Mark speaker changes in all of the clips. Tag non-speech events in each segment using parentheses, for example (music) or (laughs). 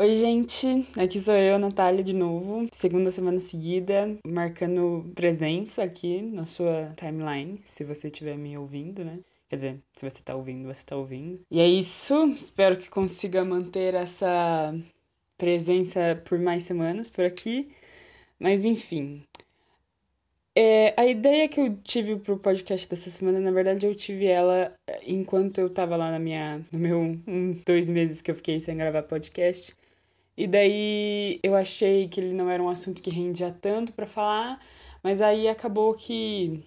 Speaker 1: Oi, gente, aqui sou eu, Natália, de novo. Segunda semana seguida, marcando presença aqui na sua timeline, se você estiver me ouvindo, né? Quer dizer, se você tá ouvindo, você tá ouvindo. E é isso, espero que consiga manter essa presença por mais semanas por aqui. Mas enfim. É, a ideia que eu tive pro podcast dessa semana, na verdade, eu tive ela enquanto eu tava lá na minha. no meu um, dois meses que eu fiquei sem gravar podcast. E daí eu achei que ele não era um assunto que rendia tanto para falar, mas aí acabou que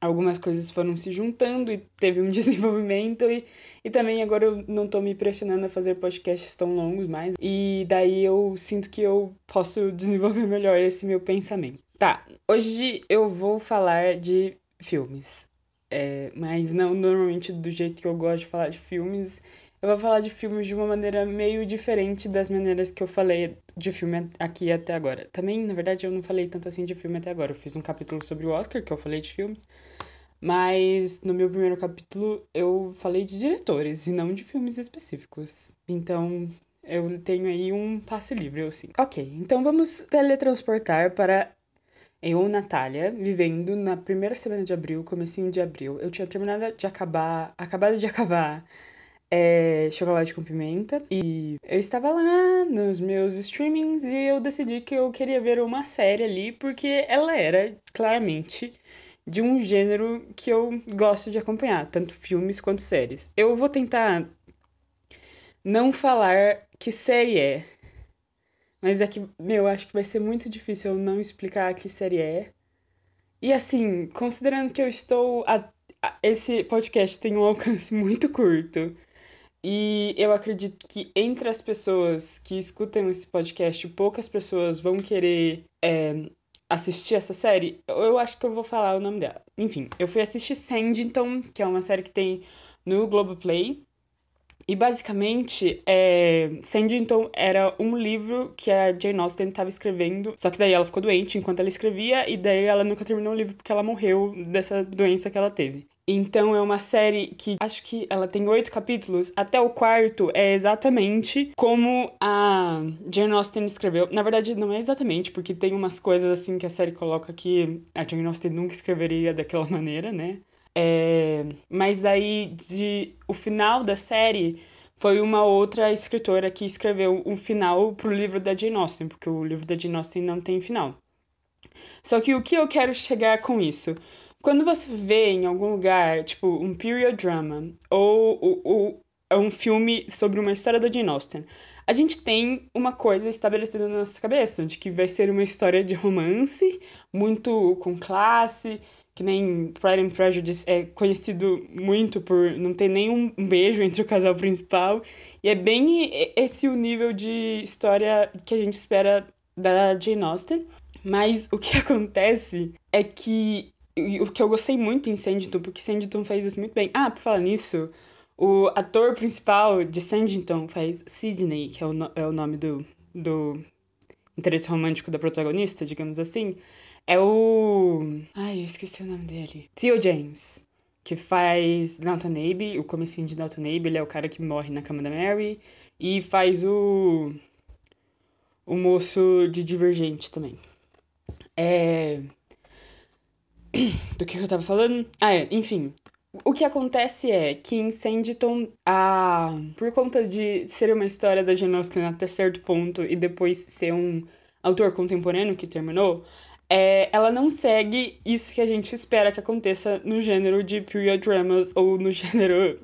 Speaker 1: algumas coisas foram se juntando e teve um (laughs) desenvolvimento e, e também agora eu não tô me pressionando a fazer podcasts tão longos mais. E daí eu sinto que eu posso (laughs) desenvolver melhor esse meu pensamento. Tá, hoje eu vou falar de filmes. É, mas não normalmente do jeito que eu gosto de falar de filmes eu vou falar de filmes de uma maneira meio diferente das maneiras que eu falei de filme aqui até agora. Também, na verdade, eu não falei tanto assim de filme até agora. Eu fiz um capítulo sobre o Oscar, que eu falei de filmes. Mas no meu primeiro capítulo eu falei de diretores e não de filmes específicos. Então eu tenho aí um passe livre, eu sim. Ok, então vamos teletransportar para eu, Natália, vivendo na primeira semana de abril, comecinho de abril. Eu tinha terminado de acabar, acabado de (laughs) acabar é, chocolate com pimenta. E eu estava lá nos meus streamings e eu decidi que eu queria ver uma série ali, porque ela era claramente de um gênero que eu gosto de acompanhar, tanto filmes quanto séries. Eu vou tentar não falar que série é. Mas é que, meu, acho que vai ser muito difícil eu não explicar que série é. E assim, considerando que eu estou. A, esse podcast tem um alcance (laughs) muito curto. E eu acredito que entre as pessoas que escutam esse podcast, poucas pessoas vão querer é, assistir essa série. Eu acho que eu vou falar o nome dela. Enfim, eu fui assistir Sandington, que é uma série que tem no Globoplay. E basicamente, é, Sandington era um livro que a Jane Austen estava escrevendo, só que daí ela ficou doente enquanto ela escrevia, e daí ela nunca terminou o livro porque ela morreu dessa doença que ela teve. Então é uma série que acho que ela tem oito capítulos. Até o quarto é exatamente como a Jane Austen escreveu. Na verdade, não é exatamente, porque tem umas coisas assim que a série coloca que a Jane Austen nunca escreveria daquela (laughs) maneira, né? É... Mas daí, de... o final da série foi uma outra escritora que escreveu um final pro livro da Jane Austen, porque o livro da Jane Austen não tem final. Só que o que eu quero chegar com isso? Quando você vê em algum lugar, tipo, um period drama ou, ou, ou é um filme sobre uma história da Jane Austen, a gente tem uma coisa estabelecida na nossa cabeça, de que vai ser uma história de romance, muito com classe, que nem Pride and Prejudice é conhecido muito por não ter nenhum beijo entre o casal principal, e é bem esse o nível de história que a gente espera da Jane Austen. Mas o que (laughs) acontece é que e o que eu gostei muito em Sandington, porque Sandington faz isso muito bem. Ah, por falar nisso, o ator principal de Sandington faz Sidney, que é o, no, é o nome do, do interesse romântico da protagonista, digamos assim. É o. Ai, eu esqueci o nome dele. Theo James. Que faz Downton Abbey, o comecinho de Downton Abbey, ele é o cara que morre na cama da Mary. E faz o. O moço de Divergente também. É (clears throat) do que eu tava falando? Ah, é, enfim. O que acontece é que em Sanditon, a... por conta de ser uma história da Jane Austen até certo ponto e depois ser um autor contemporâneo que terminou, é, ela não segue isso que a gente espera que aconteça no gênero de period dramas ou no (laughs) gênero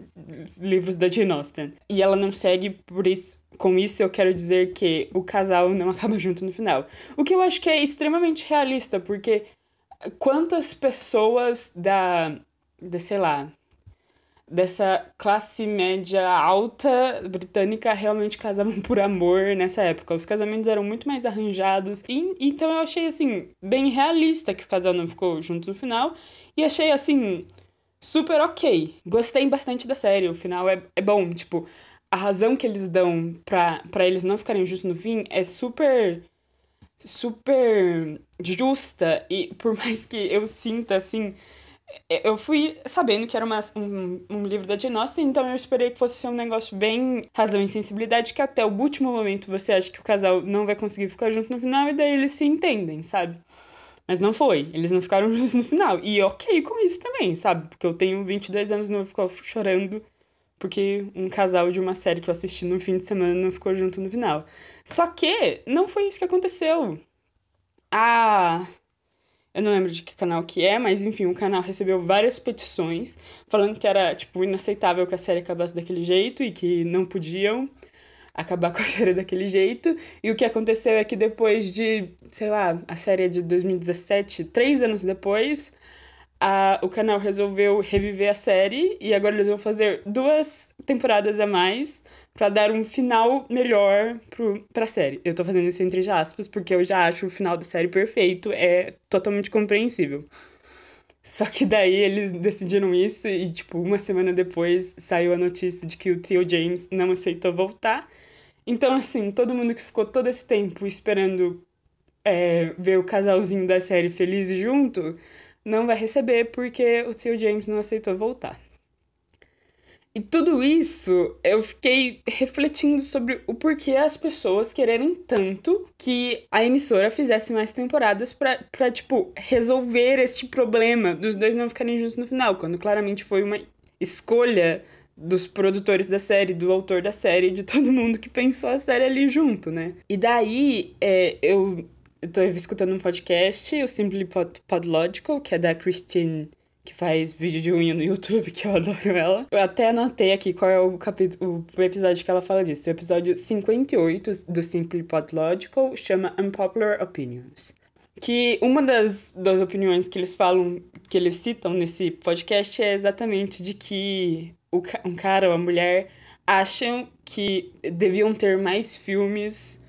Speaker 1: livros da Jane Austen. E ela não segue por isso. Com isso, eu quero dizer que o casal não (laughs) acaba junto no final. O que eu acho que é extremamente realista, porque quantas pessoas da, de, sei lá, dessa classe média alta britânica realmente casavam por amor nessa época. Os casamentos eram muito mais arranjados. E, então eu achei, assim, bem realista que o casal não ficou junto no final. E achei, assim, super ok. Gostei bastante da série. O final é, é bom. Tipo, a razão que eles dão pra eles não ficarem juntos no fim é super super justa e por mais que eu sinta assim eu fui sabendo que era uma, um, um livro da Austen, então eu esperei que fosse ser um negócio bem razão e sensibilidade, que até o último momento você acha que o casal não vai conseguir ficar junto no final e daí eles se entendem, sabe? Mas não foi, eles não ficaram (laughs) juntos no final. E ok com isso também, sabe? Porque eu tenho 22 anos e não vou ficar chorando porque um casal de uma série que eu assisti no fim de semana não ficou junto no final. Só que não foi isso que aconteceu. Ah, eu não lembro de que canal que é, mas enfim, o canal recebeu várias petições falando que era, tipo, inaceitável que a série acabasse daquele jeito e que não podiam acabar (laughs) com a série daquele jeito. E o que aconteceu é que depois de, sei lá, a série é de 2017, três anos depois, a, o canal resolveu reviver a série e agora eles vão fazer duas temporadas a mais para dar um final melhor pro, pra série. Eu tô fazendo isso entre aspas porque eu já acho o final da série perfeito, é totalmente compreensível. Só que daí eles decidiram isso e, tipo, uma semana depois saiu a notícia de que o Theo James não aceitou voltar. Então, assim, todo mundo que ficou todo esse tempo esperando é, ver o casalzinho da série feliz junto não vai receber porque o Theo James não aceitou voltar. E tudo isso eu fiquei refletindo sobre o porquê as pessoas quererem tanto que a emissora fizesse mais temporadas pra, pra tipo, resolver este problema dos dois não ficarem juntos no final, quando claramente foi uma escolha dos produtores da série, do autor da série, de todo mundo que pensou a série ali junto, né? E daí é, eu eu tô escutando um podcast, o Simply Pod Podlogical, que é da Christine, que faz vídeo de unha no YouTube, que eu (laughs) adoro ela. Eu até anotei aqui qual é o capítulo, o episódio que ela fala disso. O episódio 58 do Simply Podlogical chama Unpopular Opinions. Que uma das, das opiniões que eles falam, que eles citam nesse podcast é exatamente de que o, um cara ou a mulher acham que deviam ter mais filmes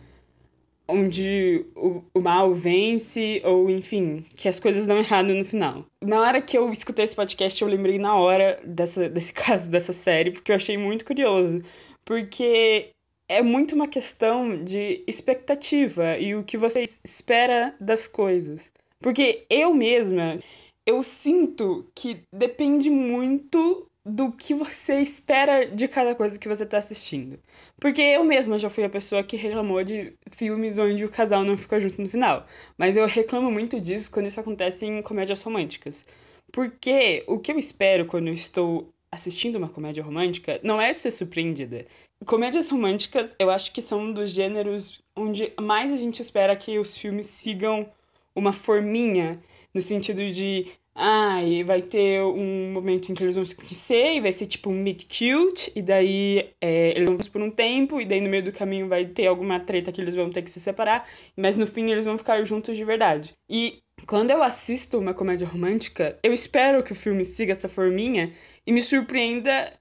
Speaker 1: onde o, o mal vence, ou enfim, que as coisas dão errado no final. Na hora que eu escutei esse podcast, eu lembrei na hora dessa, (laughs) desse caso, dessa série, porque eu achei muito curioso. Porque é muito uma questão de expectativa e o que você espera das coisas. Porque eu mesma, eu sinto que depende muito do que você espera de cada coisa que você tá assistindo. Porque eu mesma já fui a pessoa que reclamou de filmes onde o casal não fica junto no final. Mas eu reclamo muito disso quando isso acontece em comédias românticas. Porque o que eu espero quando eu estou assistindo uma comédia romântica não é ser surpreendida. Comédias românticas, eu acho que são um dos gêneros onde mais a gente espera que os filmes sigam uma forminha, no sentido de ah, e vai ter um momento em que eles vão se conhecer e vai ser tipo um meet cute, e daí é, eles vão por um tempo, e daí no meio do caminho vai ter alguma treta que eles vão ter que se separar, mas no fim eles vão ficar juntos de verdade. E quando eu assisto uma comédia romântica, eu espero que o filme siga essa forminha e me surpreenda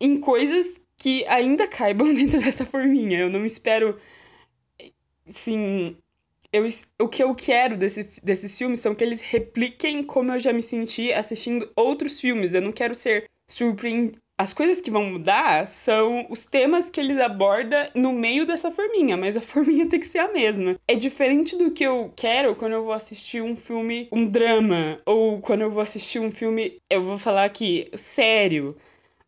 Speaker 1: em coisas que ainda caibam (laughs) dentro dessa forminha. Eu não espero, sim eu, o que eu quero desse, desses filmes são que eles repliquem como eu já me senti assistindo outros filmes. Eu não quero ser surpreendido. As coisas que vão mudar são os temas que eles abordam no meio dessa forminha, mas a (laughs) forminha tem que ser a mesma. É diferente do que eu quero quando eu vou assistir um filme, um drama, ou quando eu vou assistir um filme, eu vou falar aqui, sério,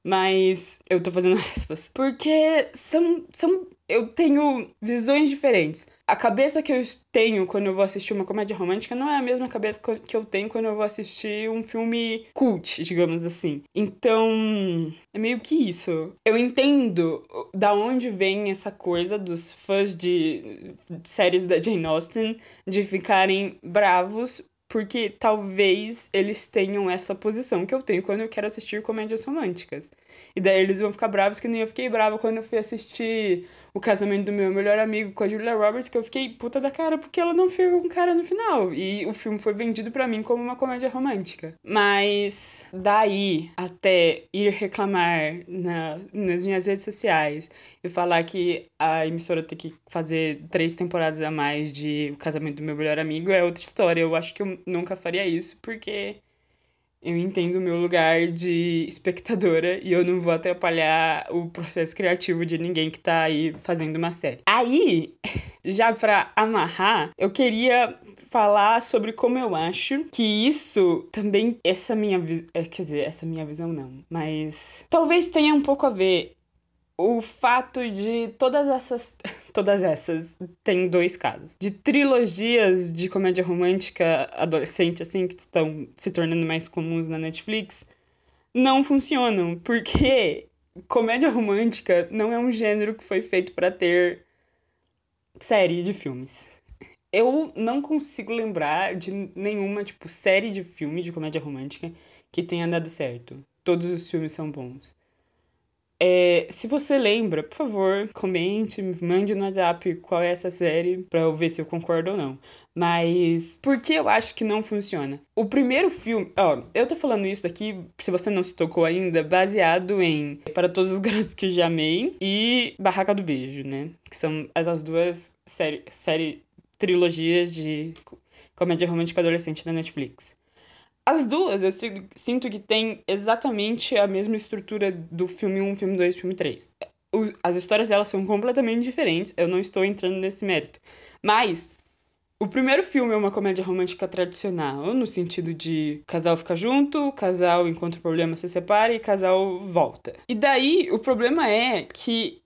Speaker 1: mas eu tô fazendo (laughs) aspas. Porque são, são eu tenho visões diferentes. A cabeça que eu tenho quando eu vou assistir uma comédia romântica não é a mesma cabeça que eu tenho quando eu vou assistir um filme cult, digamos assim. Então, é meio que isso. Eu entendo da onde vem essa coisa dos fãs de séries da Jane Austen de ficarem bravos porque talvez eles tenham essa posição que eu tenho quando eu quero assistir comédias românticas. E daí eles vão ficar bravos, que nem eu fiquei brava quando eu fui assistir O Casamento do Meu Melhor Amigo com a Julia Roberts, que eu fiquei puta da cara porque ela não fica com cara no final. E o filme foi vendido para mim como uma comédia romântica. Mas daí até ir reclamar na, nas minhas redes sociais e falar que a emissora tem que fazer três temporadas a mais de O Casamento do Meu Melhor Amigo é outra história. Eu acho que eu nunca faria isso porque eu entendo o meu lugar de espectadora e eu não vou atrapalhar o processo criativo de ninguém que tá aí fazendo uma série. Aí, (laughs) já para amarrar, eu queria falar sobre como eu acho que isso também essa minha é, quer dizer, essa minha visão não, mas talvez tenha um pouco a ver o fato de todas essas. (laughs) Todas essas. Tem dois casos. De trilogias de comédia romântica adolescente, assim, que estão se tornando mais comuns na Netflix, não funcionam. Porque comédia romântica não é um gênero que foi feito para ter série de filmes. Eu não consigo lembrar de nenhuma, tipo, série de filme de comédia romântica que tenha dado certo. Todos os filmes são bons. É, se você lembra, por favor, comente, mande no WhatsApp qual é essa série pra eu ver se eu concordo ou não. Mas por que eu acho que não funciona? O primeiro filme, ó, eu tô falando isso daqui, se você não se tocou ainda, baseado em Para Todos os Garotos que Já Amei e Barraca do Beijo, né? Que são as duas série, série trilogias de comédia romântica adolescente da Netflix. As duas eu sinto que tem exatamente a mesma estrutura do filme 1, filme 2 filme 3. As histórias delas são completamente diferentes, eu não estou entrando nesse mérito. Mas o primeiro filme é uma comédia romântica tradicional, no sentido de casal fica junto, casal encontra problema se separa e casal volta. E daí o problema é que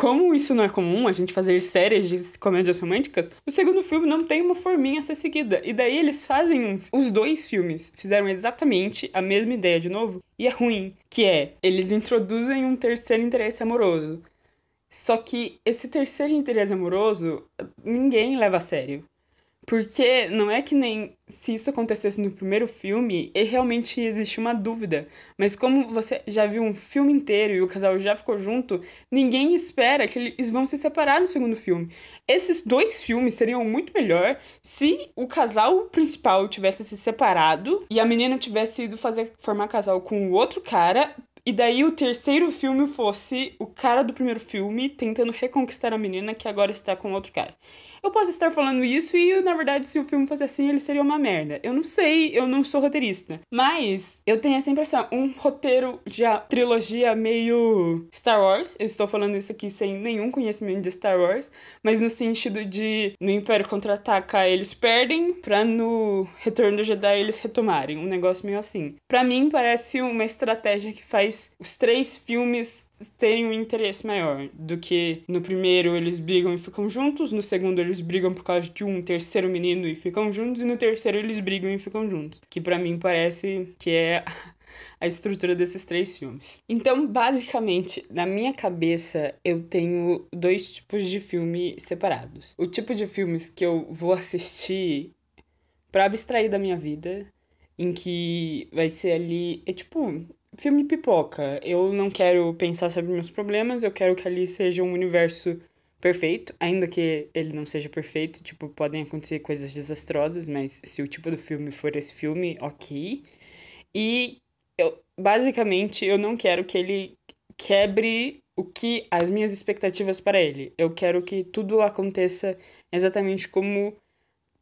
Speaker 1: como isso não é comum, a gente fazer séries de comédias românticas, o segundo filme não tem uma forminha a ser seguida. E daí eles fazem. Os dois filmes fizeram exatamente a mesma ideia de novo, e é ruim. Que é, eles introduzem um terceiro interesse amoroso. Só que esse terceiro interesse amoroso, ninguém leva a sério. Porque não é que nem se isso acontecesse no primeiro filme, realmente existe uma dúvida. Mas como você já viu um filme inteiro e o casal já ficou junto, ninguém espera que eles vão se separar no segundo filme. Esses dois filmes seriam muito melhor se o casal principal tivesse se separado e a menina tivesse ido fazer formar casal com o outro cara e daí o terceiro filme fosse o cara do primeiro filme tentando reconquistar a menina que agora está com outro cara. Eu posso estar falando isso e, na verdade, se o filme fosse assim, ele seria uma merda. Eu não sei, eu não sou roteirista. Mas eu tenho essa impressão. Um roteiro de trilogia meio Star Wars. Eu estou falando isso aqui sem nenhum conhecimento de Star Wars. Mas no sentido de no Império Contra-Ataca eles perdem, pra no Retorno do Jedi eles retomarem. Um negócio meio assim. Para mim, parece uma estratégia que faz os três filmes terem um interesse maior do que no primeiro eles brigam e ficam juntos, no segundo eles brigam por causa de um terceiro menino e ficam juntos, e no terceiro eles brigam e ficam juntos. Que para mim parece que é (laughs) a estrutura desses três filmes. Então, basicamente, na minha cabeça, eu tenho dois tipos de filme separados. O tipo de filmes que eu vou assistir para abstrair da minha vida, em que vai ser ali. É tipo, filme pipoca. Eu não quero pensar sobre meus problemas, eu quero que ali seja um universo perfeito, ainda que ele não seja perfeito, tipo, podem acontecer coisas desastrosas, mas se o tipo do filme for esse filme, ok. E eu, basicamente, eu não quero que ele quebre o que as minhas expectativas para ele. Eu quero que tudo aconteça exatamente como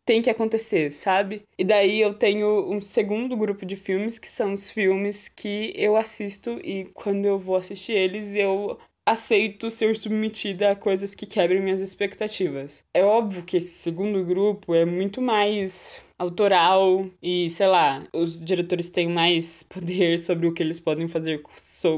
Speaker 1: tem que acontecer, sabe? E daí eu tenho um segundo grupo de filmes que são os filmes que eu assisto e quando eu vou assistir eles eu aceito ser submetida a coisas que quebrem minhas expectativas. É óbvio que esse segundo grupo é muito mais autoral e, sei lá, os diretores têm mais poder sobre o que eles podem fazer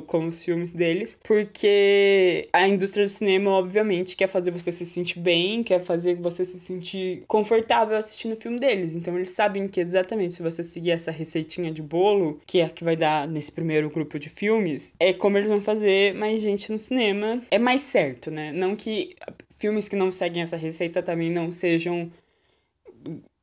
Speaker 1: com os filmes deles, porque a indústria do cinema, obviamente, quer fazer você se sentir bem, quer fazer você se sentir confortável assistindo o filme deles. Então eles sabem que exatamente se você seguir essa receitinha de bolo, que é a que vai dar nesse primeiro grupo de filmes, é como eles vão fazer mais gente no cinema. É mais certo, né? Não que filmes que não seguem essa receita também não sejam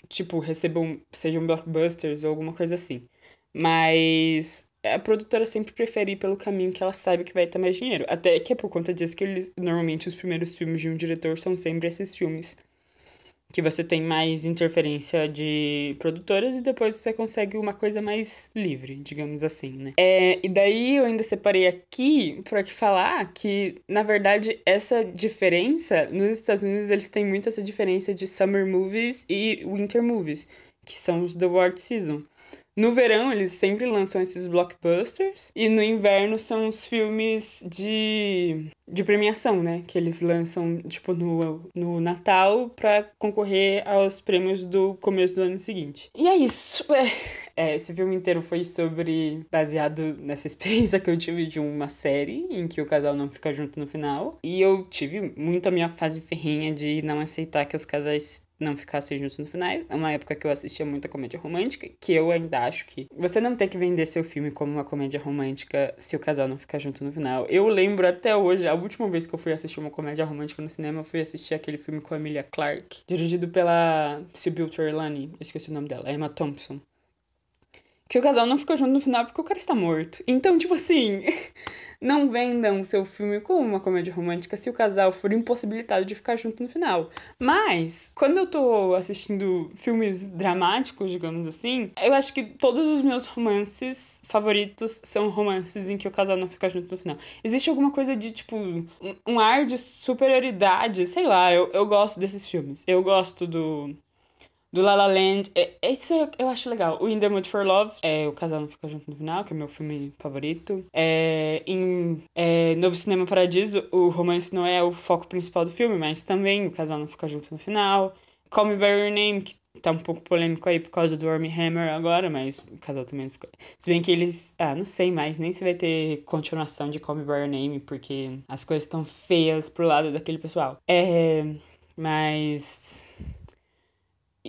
Speaker 1: tipo, recebam, sejam blockbusters ou alguma coisa assim. Mas a produtora sempre prefere ir pelo caminho que ela sabe que vai ter mais dinheiro. Até que é por conta disso que eles, normalmente os primeiros filmes de um diretor são sempre esses filmes que você tem mais interferência de produtoras e depois você consegue uma coisa mais livre, digamos assim, né? É, e daí eu ainda separei aqui para que falar que, na verdade, essa diferença, nos Estados Unidos eles têm muito essa diferença de summer movies e winter movies, que são os The Award Season. No verão, eles sempre lançam esses blockbusters. E no inverno são os filmes de, de premiação, né? Que eles lançam, tipo, no, no Natal pra concorrer aos prêmios do começo do ano seguinte. E é isso. (laughs) É, esse filme inteiro foi sobre. baseado nessa experiência que eu tive de uma série em que o casal não fica junto no final. E eu tive muito a minha fase ferrinha de não aceitar que os casais não ficassem juntos no final. É uma época que eu assistia muita comédia romântica, que eu ainda acho que você não tem que vender seu filme como uma comédia romântica se o casal não ficar junto no final. Eu lembro até hoje, a última vez que eu fui assistir uma comédia romântica no cinema, eu fui assistir aquele filme com a Emilia Clarke, dirigido pela Sybil Trelawney, esqueci o nome dela, Emma Thompson que o casal não ficou junto no final porque o cara está morto. Então, tipo assim, (laughs) não vendam seu filme como uma comédia romântica se o casal for impossibilitado de ficar junto no final. Mas, quando eu tô assistindo filmes dramáticos, digamos assim, eu acho que todos os meus romances favoritos são romances em que o casal não fica junto no final. Existe alguma coisa de, tipo, um ar de superioridade, sei lá, eu, eu gosto desses filmes. Eu gosto do do La La Land. É, isso eu acho legal. O In the Mood for Love, é, o casal não fica junto no final, que é meu filme favorito. É, em é, Novo Cinema Paradiso, o romance não é o foco principal do filme, mas também o casal não fica junto no final. Call Me By Your Name, que tá um pouco polêmico aí por causa do Armie Hammer agora, mas o casal também fica. Se bem que eles. Ah, não sei mais, nem se vai ter continuação de Call Me By Your Name, porque as coisas estão feias pro lado daquele pessoal. É. Mas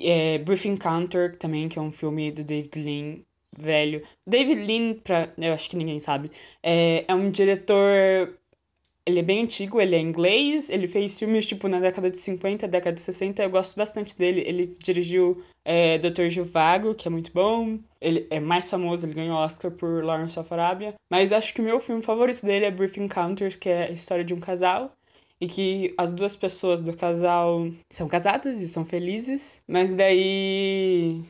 Speaker 1: é, Brief Encounter também, que é um filme do David Lean, velho. David Lean, pra, eu acho que ninguém sabe, é, é um diretor... Ele é bem antigo, ele é inglês, ele fez filmes, tipo, na década de 50, década de 60, eu gosto bastante dele. Ele dirigiu é, Dr. Gilvago, que é muito bom. Ele é mais famoso, ele ganhou Oscar por Lawrence of Arabia. Mas acho que o meu filme favorito dele é Brief Encounters, que é a história de um casal e que as duas pessoas do casal são casadas e são felizes, mas daí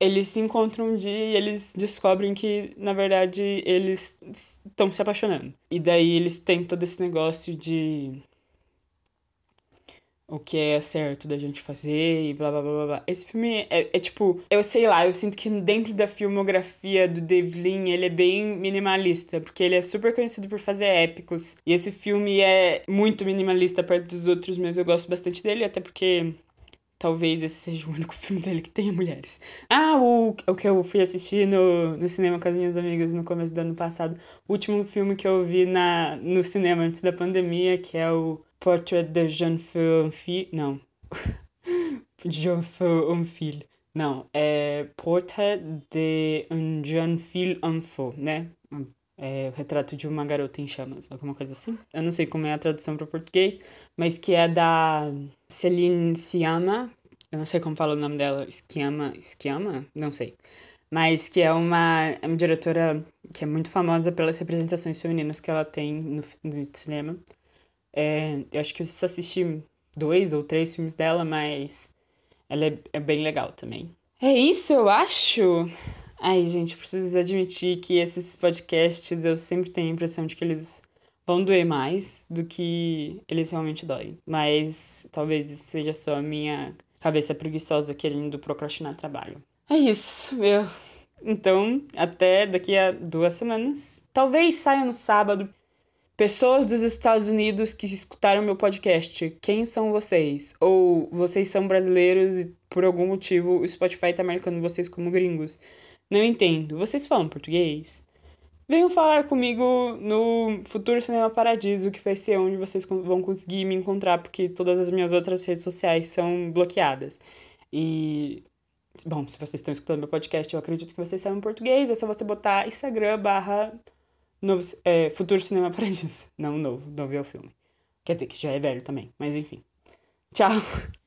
Speaker 1: eles se encontram um dia e eles descobrem que, na verdade, eles estão se apaixonando. E daí eles têm todo esse negócio de o que é certo da gente fazer e blá blá blá blá. Esse filme é, é tipo, eu sei lá, eu sinto que dentro da filmografia do David Lean ele é bem minimalista, porque ele é super conhecido por fazer épicos. E esse filme é muito minimalista perto dos outros, mas eu gosto bastante dele, até porque Talvez esse seja o único (laughs) filme dele que tenha mulheres. Ah, o, o que eu fui assistir no, no cinema com as minhas amigas no começo do ano passado. O último filme que eu vi na, no cinema antes da pandemia, que é o Portrait de Jean Feu Fille. Não. Jean Feu un Fille. Não, é Portrait de un jeune fille en né? É retrato de uma garota em chamas, alguma coisa assim. Eu não sei como é a tradução para português, mas que é da Celine Sciamma. Eu não sei como fala o nome dela. Sciamma, Sciamma? Não sei. Mas que é uma, é uma diretora que é muito famosa pelas representações femininas que ela tem no, no cinema. É, eu acho que eu só assisti dois ou três filmes dela, mas ela é, é bem legal também. É isso, eu acho. Ai, gente, preciso admitir que esses podcasts eu sempre tenho a impressão de que eles vão doer mais do que eles realmente doem. Mas talvez seja só a minha cabeça preguiçosa querendo procrastinar trabalho. É isso, meu. Então, até daqui a duas semanas. Talvez saia no sábado, Pessoas dos Estados Unidos que escutaram meu podcast, quem são vocês? Ou vocês são brasileiros e por algum motivo o Spotify tá marcando vocês como gringos? Não entendo. Vocês falam português? Venham falar comigo no Futuro Cinema Paradiso, que vai ser onde vocês vão conseguir me encontrar, porque todas as minhas outras redes sociais são bloqueadas. E. Bom, se vocês estão escutando meu podcast, eu acredito que vocês sabem português, é só você botar Instagram barra Novo, é, Futuro Cinema Paradiso. Não novo, novo é o filme. Quer dizer que já é velho também, mas enfim. Tchau! (laughs)